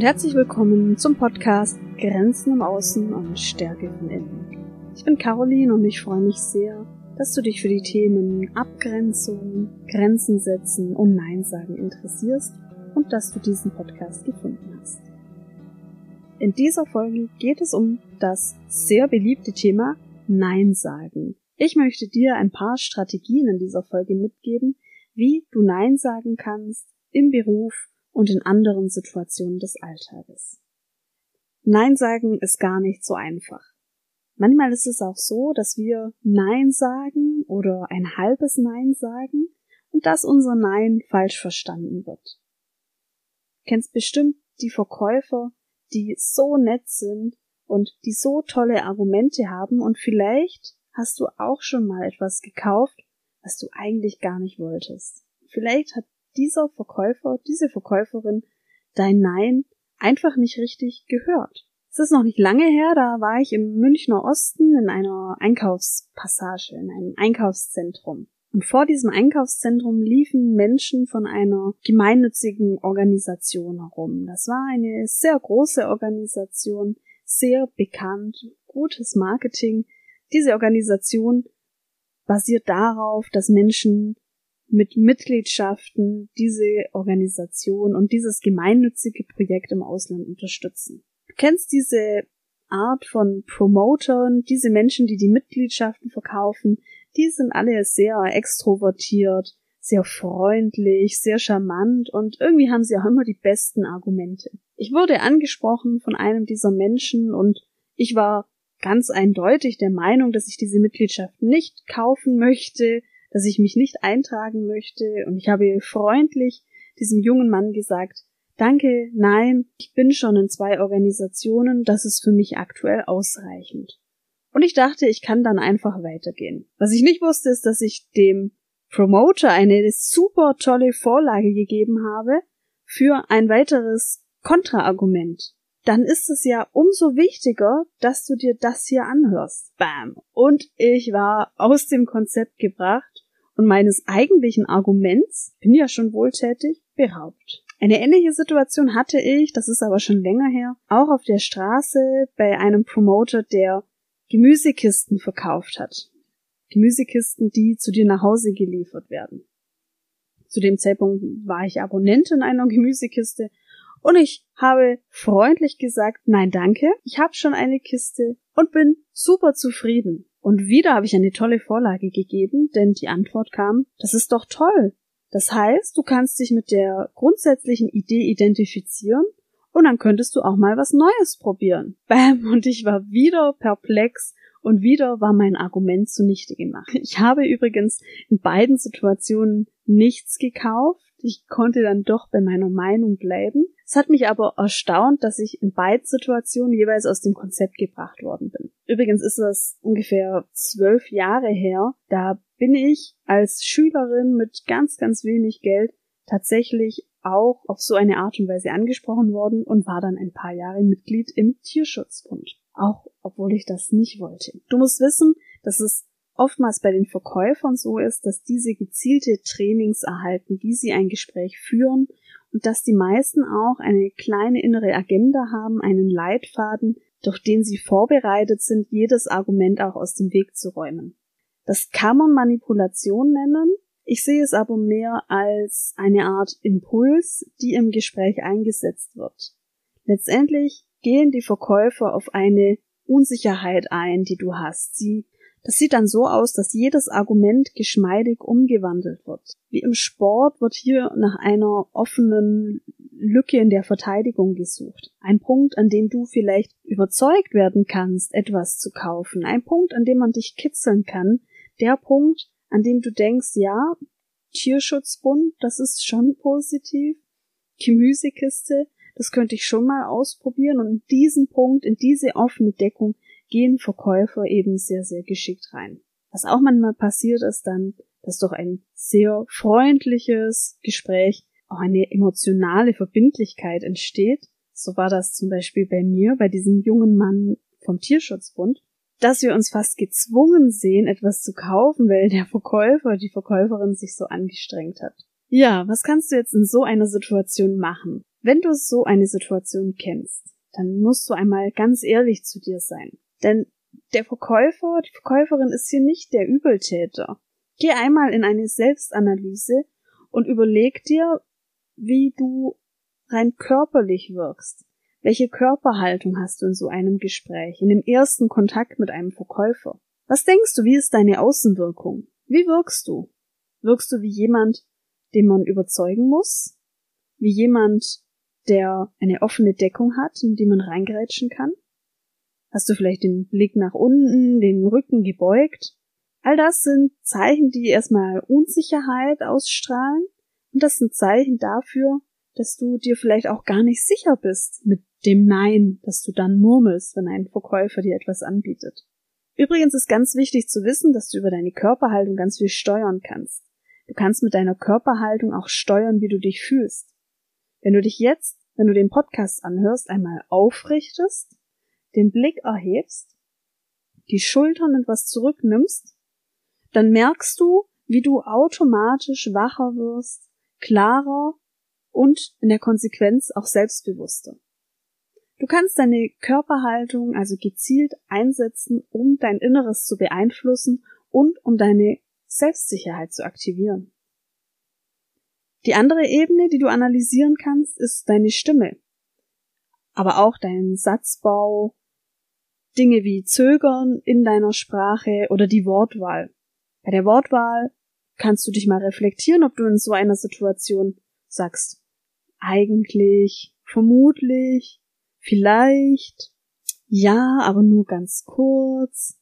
Und herzlich willkommen zum Podcast Grenzen im Außen und Stärke von innen. Ich bin Caroline und ich freue mich sehr, dass du dich für die Themen Abgrenzung, Grenzen setzen und Nein sagen interessierst und dass du diesen Podcast gefunden hast. In dieser Folge geht es um das sehr beliebte Thema Nein sagen. Ich möchte dir ein paar Strategien in dieser Folge mitgeben, wie du Nein sagen kannst im Beruf und in anderen Situationen des Alltages. Nein sagen ist gar nicht so einfach. Manchmal ist es auch so, dass wir Nein sagen oder ein halbes Nein sagen und dass unser Nein falsch verstanden wird. Du kennst bestimmt die Verkäufer, die so nett sind und die so tolle Argumente haben und vielleicht hast du auch schon mal etwas gekauft, was du eigentlich gar nicht wolltest. Vielleicht hat dieser Verkäufer, diese Verkäuferin dein Nein einfach nicht richtig gehört. Es ist noch nicht lange her, da war ich im Münchner Osten in einer Einkaufspassage, in einem Einkaufszentrum. Und vor diesem Einkaufszentrum liefen Menschen von einer gemeinnützigen Organisation herum. Das war eine sehr große Organisation, sehr bekannt, gutes Marketing. Diese Organisation basiert darauf, dass Menschen mit Mitgliedschaften diese Organisation und dieses gemeinnützige Projekt im Ausland unterstützen. Du kennst diese Art von Promotern, diese Menschen, die die Mitgliedschaften verkaufen, die sind alle sehr extrovertiert, sehr freundlich, sehr charmant und irgendwie haben sie auch immer die besten Argumente. Ich wurde angesprochen von einem dieser Menschen und ich war ganz eindeutig der Meinung, dass ich diese Mitgliedschaft nicht kaufen möchte, dass ich mich nicht eintragen möchte und ich habe freundlich diesem jungen Mann gesagt, Danke, nein, ich bin schon in zwei Organisationen, das ist für mich aktuell ausreichend. Und ich dachte, ich kann dann einfach weitergehen. Was ich nicht wusste, ist, dass ich dem Promoter eine super tolle Vorlage gegeben habe für ein weiteres Kontraargument. Dann ist es ja umso wichtiger, dass du dir das hier anhörst. Bam. Und ich war aus dem Konzept gebracht und meines eigentlichen Arguments, bin ja schon wohltätig, beraubt. Eine ähnliche Situation hatte ich, das ist aber schon länger her, auch auf der Straße bei einem Promoter, der Gemüsekisten verkauft hat. Gemüsekisten, die zu dir nach Hause geliefert werden. Zu dem Zeitpunkt war ich Abonnentin einer Gemüsekiste und ich habe freundlich gesagt, nein danke, ich habe schon eine Kiste und bin super zufrieden. Und wieder habe ich eine tolle Vorlage gegeben, denn die Antwort kam, das ist doch toll. Das heißt, du kannst dich mit der grundsätzlichen Idee identifizieren und dann könntest du auch mal was Neues probieren. Bam, und ich war wieder perplex und wieder war mein Argument zunichte gemacht. Ich habe übrigens in beiden Situationen nichts gekauft. Ich konnte dann doch bei meiner Meinung bleiben. Es hat mich aber erstaunt, dass ich in beiden Situationen jeweils aus dem Konzept gebracht worden bin. Übrigens ist das ungefähr zwölf Jahre her. Da bin ich als Schülerin mit ganz, ganz wenig Geld tatsächlich auch auf so eine Art und Weise angesprochen worden und war dann ein paar Jahre Mitglied im Tierschutzbund. Auch obwohl ich das nicht wollte. Du musst wissen, dass es oftmals bei den Verkäufern so ist, dass diese gezielte Trainings erhalten, wie sie ein Gespräch führen und dass die meisten auch eine kleine innere Agenda haben, einen Leitfaden, durch den sie vorbereitet sind, jedes Argument auch aus dem Weg zu räumen. Das kann man Manipulation nennen, ich sehe es aber mehr als eine Art Impuls, die im Gespräch eingesetzt wird. Letztendlich gehen die Verkäufer auf eine Unsicherheit ein, die du hast. Sie, das sieht dann so aus, dass jedes Argument geschmeidig umgewandelt wird. Wie im Sport wird hier nach einer offenen Lücke in der Verteidigung gesucht. Ein Punkt, an dem du vielleicht überzeugt werden kannst, etwas zu kaufen. Ein Punkt, an dem man dich kitzeln kann. Der Punkt, an dem du denkst, ja, Tierschutzbund, das ist schon positiv. Gemüsekiste, das könnte ich schon mal ausprobieren. Und in diesen Punkt, in diese offene Deckung gehen Verkäufer eben sehr, sehr geschickt rein. Was auch manchmal passiert ist dann, dass durch ein sehr freundliches Gespräch auch eine emotionale Verbindlichkeit entsteht. So war das zum Beispiel bei mir, bei diesem jungen Mann vom Tierschutzbund dass wir uns fast gezwungen sehen, etwas zu kaufen, weil der Verkäufer, die Verkäuferin sich so angestrengt hat. Ja, was kannst du jetzt in so einer Situation machen? Wenn du so eine Situation kennst, dann musst du einmal ganz ehrlich zu dir sein. Denn der Verkäufer, die Verkäuferin ist hier nicht der Übeltäter. Geh einmal in eine Selbstanalyse und überleg dir, wie du rein körperlich wirkst. Welche Körperhaltung hast du in so einem Gespräch, in dem ersten Kontakt mit einem Verkäufer? Was denkst du, wie ist deine Außenwirkung? Wie wirkst du? Wirkst du wie jemand, den man überzeugen muss? Wie jemand, der eine offene Deckung hat, in die man reingrätschen kann? Hast du vielleicht den Blick nach unten, den Rücken gebeugt? All das sind Zeichen, die erstmal Unsicherheit ausstrahlen und das sind Zeichen dafür, dass du dir vielleicht auch gar nicht sicher bist mit dem Nein, das du dann murmelst, wenn ein Verkäufer dir etwas anbietet. Übrigens ist ganz wichtig zu wissen, dass du über deine Körperhaltung ganz viel steuern kannst. Du kannst mit deiner Körperhaltung auch steuern, wie du dich fühlst. Wenn du dich jetzt, wenn du den Podcast anhörst, einmal aufrichtest, den Blick erhebst, die Schultern etwas zurücknimmst, dann merkst du, wie du automatisch wacher wirst, klarer und in der Konsequenz auch selbstbewusster. Du kannst deine Körperhaltung also gezielt einsetzen, um dein Inneres zu beeinflussen und um deine Selbstsicherheit zu aktivieren. Die andere Ebene, die du analysieren kannst, ist deine Stimme, aber auch dein Satzbau, Dinge wie Zögern in deiner Sprache oder die Wortwahl. Bei der Wortwahl kannst du dich mal reflektieren, ob du in so einer Situation sagst, eigentlich, vermutlich, vielleicht, ja, aber nur ganz kurz,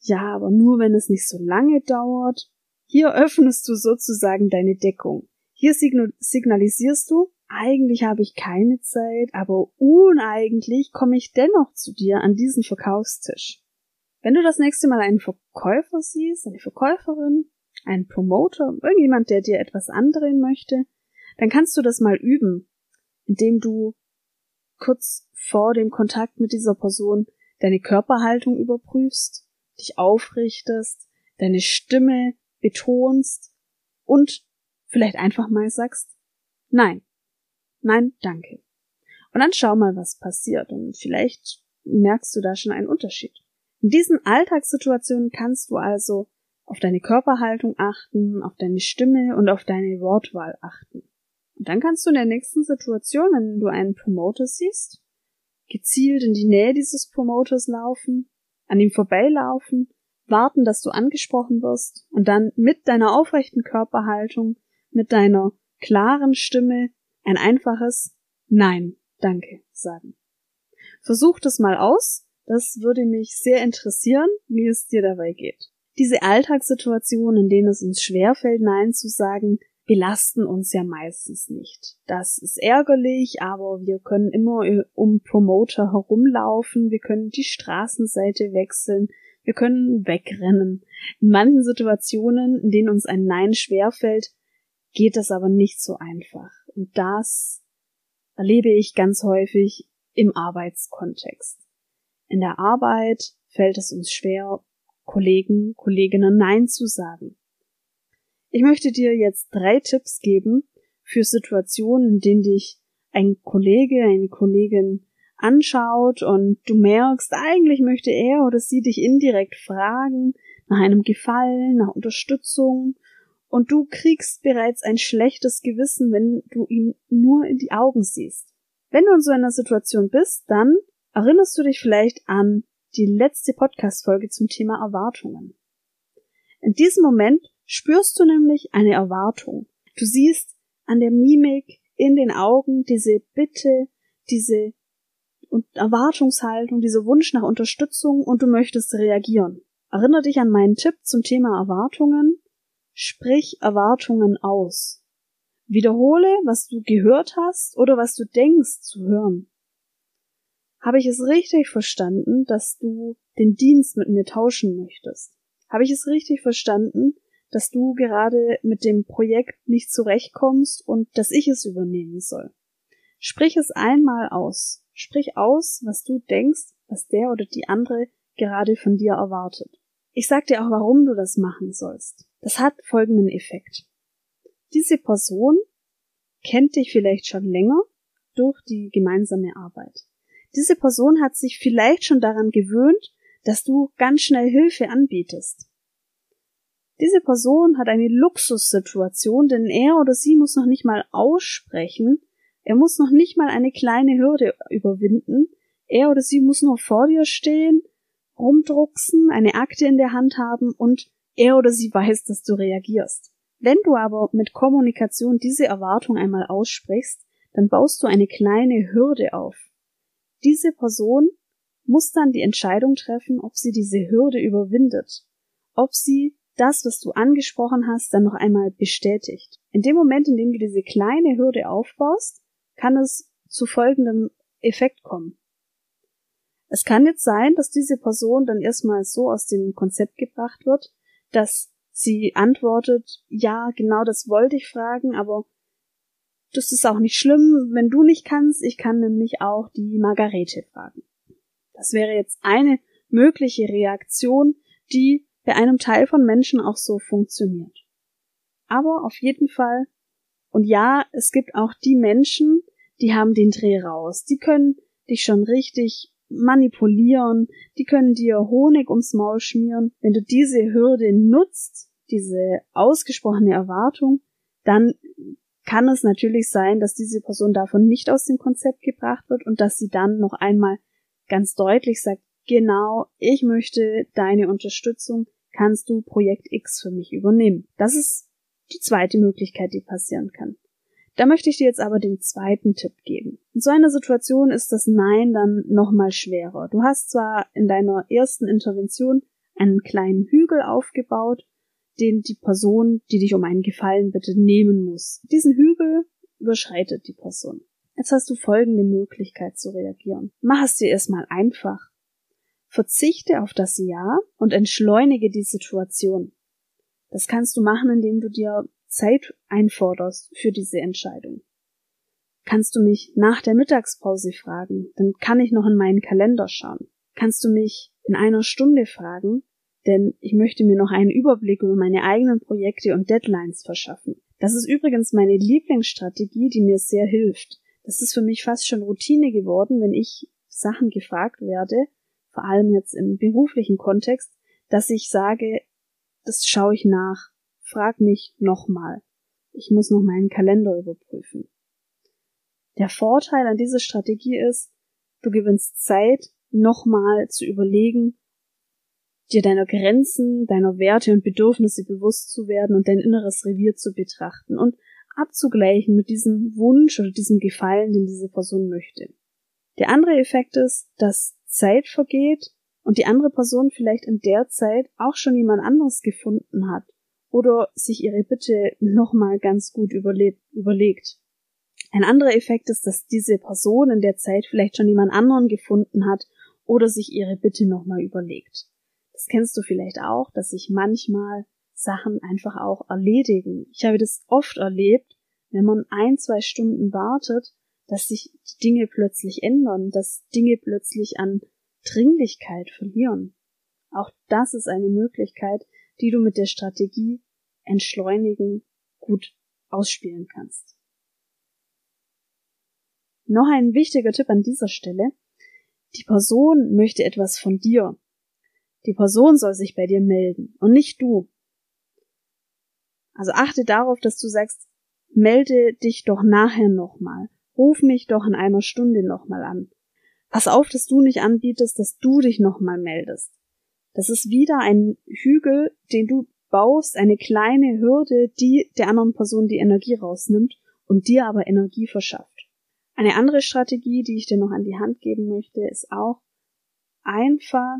ja, aber nur wenn es nicht so lange dauert. Hier öffnest du sozusagen deine Deckung. Hier signalisierst du, eigentlich habe ich keine Zeit, aber uneigentlich komme ich dennoch zu dir an diesen Verkaufstisch. Wenn du das nächste Mal einen Verkäufer siehst, eine Verkäuferin, einen Promoter, irgendjemand, der dir etwas andrehen möchte, dann kannst du das mal üben, indem du kurz vor dem Kontakt mit dieser Person deine Körperhaltung überprüfst, dich aufrichtest, deine Stimme betonst und vielleicht einfach mal sagst, nein, nein, danke. Und dann schau mal, was passiert und vielleicht merkst du da schon einen Unterschied. In diesen Alltagssituationen kannst du also auf deine Körperhaltung achten, auf deine Stimme und auf deine Wortwahl achten. Und dann kannst du in der nächsten Situation, wenn du einen Promoter siehst, gezielt in die Nähe dieses Promoters laufen, an ihm vorbeilaufen, warten, dass du angesprochen wirst und dann mit deiner aufrechten Körperhaltung, mit deiner klaren Stimme ein einfaches Nein, danke sagen. Versuch das mal aus, das würde mich sehr interessieren, wie es dir dabei geht. Diese Alltagssituationen, in denen es uns schwerfällt, Nein zu sagen, belasten uns ja meistens nicht. Das ist ärgerlich, aber wir können immer um Promoter herumlaufen, wir können die Straßenseite wechseln, wir können wegrennen. In manchen Situationen, in denen uns ein Nein schwerfällt, geht das aber nicht so einfach. Und das erlebe ich ganz häufig im Arbeitskontext. In der Arbeit fällt es uns schwer, Kollegen, Kolleginnen Nein zu sagen. Ich möchte dir jetzt drei Tipps geben für Situationen, in denen dich ein Kollege, eine Kollegin anschaut und du merkst, eigentlich möchte er oder sie dich indirekt fragen nach einem Gefallen, nach Unterstützung und du kriegst bereits ein schlechtes Gewissen, wenn du ihm nur in die Augen siehst. Wenn du in so einer Situation bist, dann erinnerst du dich vielleicht an die letzte Podcast-Folge zum Thema Erwartungen. In diesem Moment spürst du nämlich eine Erwartung. Du siehst an der Mimik, in den Augen diese Bitte, diese Erwartungshaltung, dieser Wunsch nach Unterstützung und du möchtest reagieren. Erinnere dich an meinen Tipp zum Thema Erwartungen Sprich Erwartungen aus. Wiederhole, was du gehört hast oder was du denkst zu hören. Habe ich es richtig verstanden, dass du den Dienst mit mir tauschen möchtest? Habe ich es richtig verstanden, dass du gerade mit dem Projekt nicht zurechtkommst und dass ich es übernehmen soll? Sprich es einmal aus. Sprich aus, was du denkst, was der oder die andere gerade von dir erwartet. Ich sag dir auch, warum du das machen sollst. Das hat folgenden Effekt. Diese Person kennt dich vielleicht schon länger durch die gemeinsame Arbeit. Diese Person hat sich vielleicht schon daran gewöhnt, dass du ganz schnell Hilfe anbietest. Diese Person hat eine Luxussituation, denn er oder sie muss noch nicht mal aussprechen, er muss noch nicht mal eine kleine Hürde überwinden, er oder sie muss nur vor dir stehen, rumdrucksen, eine Akte in der Hand haben und er oder sie weiß, dass du reagierst. Wenn du aber mit Kommunikation diese Erwartung einmal aussprichst, dann baust du eine kleine Hürde auf. Diese Person muss dann die Entscheidung treffen, ob sie diese Hürde überwindet, ob sie das, was du angesprochen hast, dann noch einmal bestätigt. In dem Moment, in dem du diese kleine Hürde aufbaust, kann es zu folgendem Effekt kommen. Es kann jetzt sein, dass diese Person dann erstmal so aus dem Konzept gebracht wird, dass Sie antwortet, ja, genau das wollte ich fragen, aber das ist auch nicht schlimm, wenn du nicht kannst. Ich kann nämlich auch die Margarete fragen. Das wäre jetzt eine mögliche Reaktion, die bei einem Teil von Menschen auch so funktioniert. Aber auf jeden Fall, und ja, es gibt auch die Menschen, die haben den Dreh raus. Die können dich schon richtig manipulieren, die können dir Honig ums Maul schmieren. Wenn du diese Hürde nutzt, diese ausgesprochene Erwartung, dann kann es natürlich sein, dass diese Person davon nicht aus dem Konzept gebracht wird und dass sie dann noch einmal ganz deutlich sagt, genau, ich möchte deine Unterstützung, kannst du Projekt X für mich übernehmen. Das ist die zweite Möglichkeit, die passieren kann. Da möchte ich dir jetzt aber den zweiten Tipp geben. In so einer Situation ist das Nein dann nochmal schwerer. Du hast zwar in deiner ersten Intervention einen kleinen Hügel aufgebaut, den die Person, die dich um einen Gefallen bitte, nehmen muss. Diesen Hügel überschreitet die Person. Jetzt hast du folgende Möglichkeit zu reagieren. Mach es dir erstmal einfach. Verzichte auf das Ja und entschleunige die Situation. Das kannst du machen, indem du dir Zeit einforderst für diese Entscheidung. Kannst du mich nach der Mittagspause fragen, dann kann ich noch in meinen Kalender schauen. Kannst du mich in einer Stunde fragen, denn ich möchte mir noch einen Überblick über meine eigenen Projekte und Deadlines verschaffen. Das ist übrigens meine Lieblingsstrategie, die mir sehr hilft. Das ist für mich fast schon Routine geworden, wenn ich Sachen gefragt werde, vor allem jetzt im beruflichen Kontext, dass ich sage, das schaue ich nach, frag mich nochmal. Ich muss noch meinen Kalender überprüfen. Der Vorteil an dieser Strategie ist, du gewinnst Zeit, nochmal zu überlegen, dir deiner Grenzen, deiner Werte und Bedürfnisse bewusst zu werden und dein inneres Revier zu betrachten und abzugleichen mit diesem Wunsch oder diesem Gefallen, den diese Person möchte. Der andere Effekt ist, dass Zeit vergeht und die andere Person vielleicht in der Zeit auch schon jemand anderes gefunden hat oder sich ihre Bitte nochmal ganz gut überlegt. Ein anderer Effekt ist, dass diese Person in der Zeit vielleicht schon jemand anderen gefunden hat oder sich ihre Bitte nochmal überlegt. Das kennst du vielleicht auch, dass sich manchmal Sachen einfach auch erledigen. Ich habe das oft erlebt, wenn man ein, zwei Stunden wartet, dass sich die Dinge plötzlich ändern, dass Dinge plötzlich an Dringlichkeit verlieren. Auch das ist eine Möglichkeit, die du mit der Strategie entschleunigen gut ausspielen kannst. Noch ein wichtiger Tipp an dieser Stelle. Die Person möchte etwas von dir. Die Person soll sich bei dir melden und nicht du. Also achte darauf, dass du sagst, melde dich doch nachher nochmal. Ruf mich doch in einer Stunde nochmal an. Pass auf, dass du nicht anbietest, dass du dich nochmal meldest. Das ist wieder ein Hügel, den du baust, eine kleine Hürde, die der anderen Person die Energie rausnimmt und dir aber Energie verschafft. Eine andere Strategie, die ich dir noch an die Hand geben möchte, ist auch einfach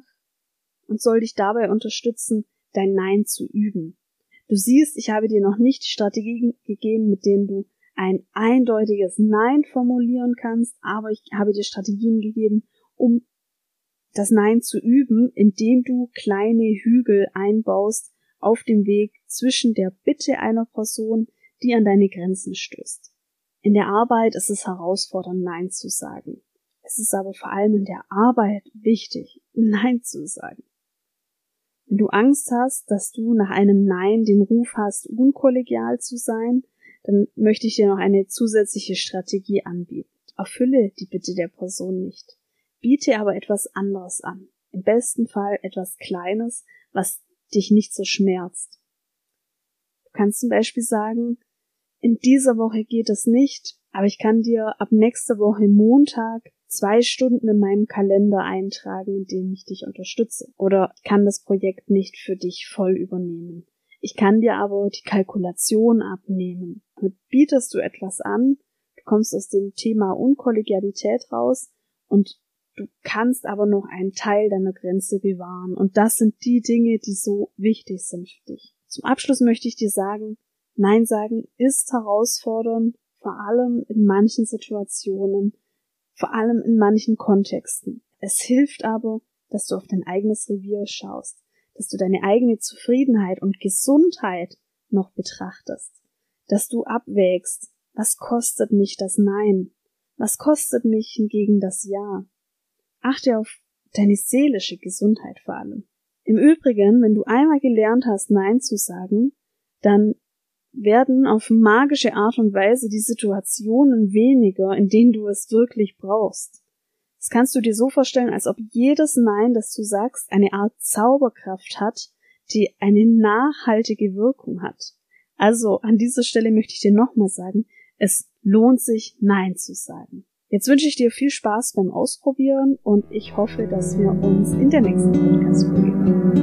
und soll dich dabei unterstützen, dein Nein zu üben. Du siehst, ich habe dir noch nicht Strategien gegeben, mit denen du ein eindeutiges Nein formulieren kannst, aber ich habe dir Strategien gegeben, um das Nein zu üben, indem du kleine Hügel einbaust auf dem Weg zwischen der Bitte einer Person, die an deine Grenzen stößt. In der Arbeit ist es herausfordernd, Nein zu sagen. Es ist aber vor allem in der Arbeit wichtig, Nein zu sagen. Wenn du Angst hast, dass du nach einem Nein den Ruf hast, unkollegial zu sein, dann möchte ich dir noch eine zusätzliche Strategie anbieten. erfülle die Bitte der Person nicht. Biete aber etwas anderes an. Im besten Fall etwas Kleines, was dich nicht so schmerzt. Du kannst zum Beispiel sagen, in dieser Woche geht es nicht, aber ich kann dir ab nächster Woche Montag zwei Stunden in meinem Kalender eintragen, in denen ich dich unterstütze. Oder kann das Projekt nicht für dich voll übernehmen. Ich kann dir aber die Kalkulation abnehmen. Damit bietest du etwas an, du kommst aus dem Thema Unkollegialität raus und du kannst aber noch einen Teil deiner Grenze bewahren. Und das sind die Dinge, die so wichtig sind für dich. Zum Abschluss möchte ich dir sagen, Nein sagen ist herausfordernd, vor allem in manchen Situationen, vor allem in manchen Kontexten. Es hilft aber, dass du auf dein eigenes Revier schaust, dass du deine eigene Zufriedenheit und Gesundheit noch betrachtest, dass du abwägst, was kostet mich das Nein, was kostet mich hingegen das Ja. Achte auf deine seelische Gesundheit vor allem. Im Übrigen, wenn du einmal gelernt hast, Nein zu sagen, dann werden auf magische Art und Weise die Situationen weniger, in denen du es wirklich brauchst. Das kannst du dir so vorstellen, als ob jedes Nein, das du sagst, eine Art Zauberkraft hat, die eine nachhaltige Wirkung hat. Also an dieser Stelle möchte ich dir nochmal sagen, es lohnt sich, Nein zu sagen. Jetzt wünsche ich dir viel Spaß beim Ausprobieren und ich hoffe, dass wir uns in der nächsten Podcast-Folge hören.